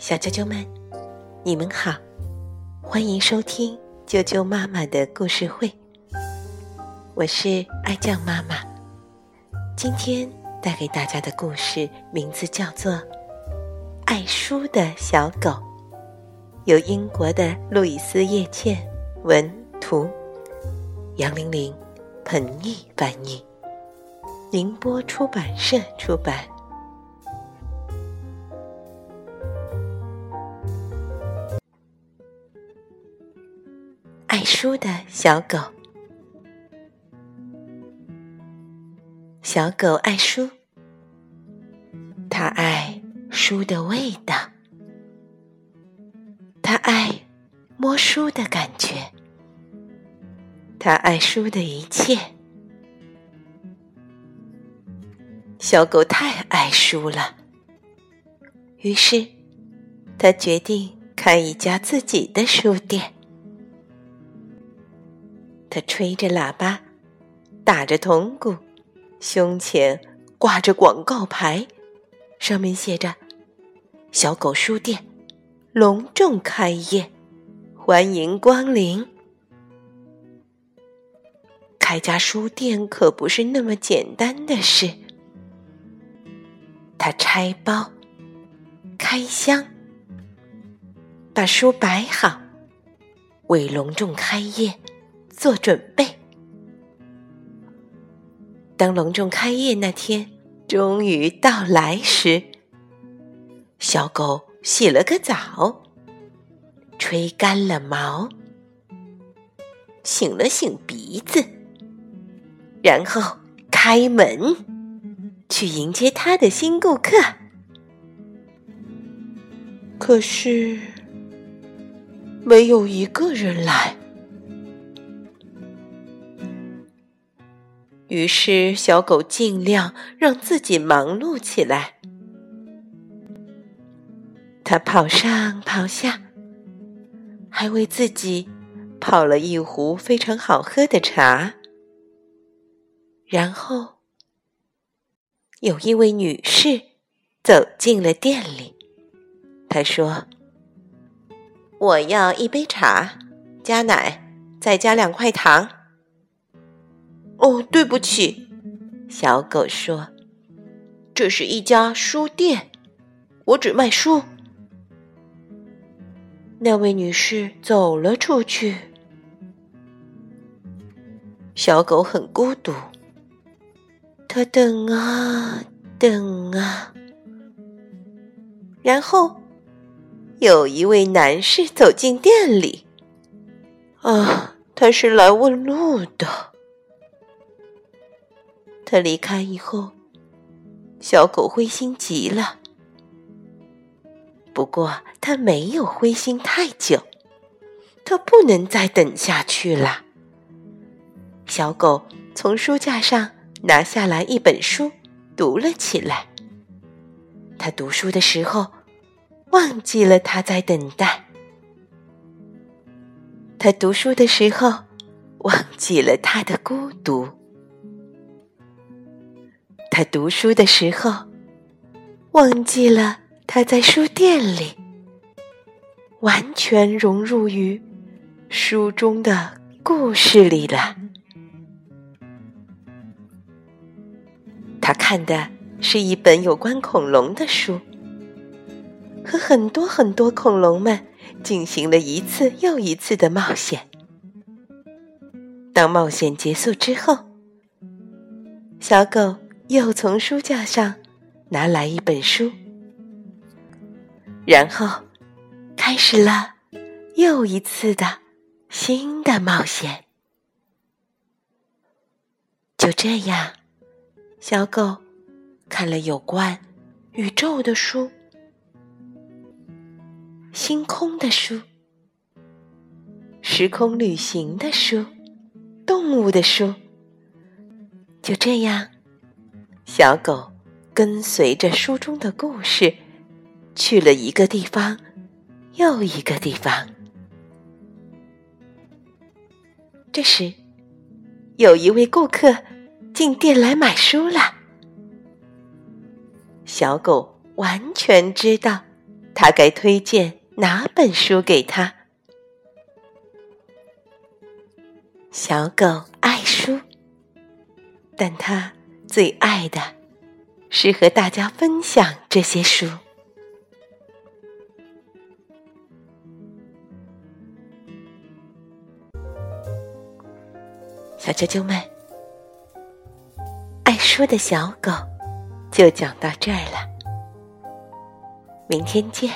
小啾啾们，你们好，欢迎收听啾啾妈妈的故事会。我是爱酱妈妈，今天带给大家的故事名字叫做《爱书的小狗》，由英国的路易斯·叶倩文图，杨玲玲、彭毅翻译，宁波出版社出版。书的小狗，小狗爱书，它爱书的味道，它爱摸书的感觉，它爱书的一切。小狗太爱书了，于是它决定开一家自己的书店。他吹着喇叭，打着铜鼓，胸前挂着广告牌，上面写着“小狗书店，隆重开业，欢迎光临”。开家书店可不是那么简单的事。他拆包、开箱，把书摆好，为隆重开业。做准备。当隆重开业那天终于到来时，小狗洗了个澡，吹干了毛，擤了擤鼻子，然后开门去迎接他的新顾客。可是，没有一个人来。于是，小狗尽量让自己忙碌起来。它跑上跑下，还为自己泡了一壶非常好喝的茶。然后，有一位女士走进了店里。她说：“我要一杯茶，加奶，再加两块糖。”哦，对不起，小狗说：“这是一家书店，我只卖书。”那位女士走了出去。小狗很孤独，它等啊等啊，然后有一位男士走进店里。啊，他是来问路的。他离开以后，小狗灰心极了。不过，他没有灰心太久，他不能再等下去了。小狗从书架上拿下来一本书，读了起来。他读书的时候，忘记了他在等待。他读书的时候，忘记了他的孤独。他读书的时候，忘记了他在书店里，完全融入于书中的故事里了。他看的是一本有关恐龙的书，和很多很多恐龙们进行了一次又一次的冒险。当冒险结束之后，小狗。又从书架上拿来一本书，然后开始了又一次的新的冒险。就这样，小狗看了有关宇宙的书、星空的书、时空旅行的书、动物的书。就这样。小狗跟随着书中的故事，去了一个地方，又一个地方。这时，有一位顾客进店来买书了。小狗完全知道他该推荐哪本书给他。小狗爱书，但它最爱的是和大家分享这些书。小啾啾们，爱书的小狗就讲到这儿了。明天见。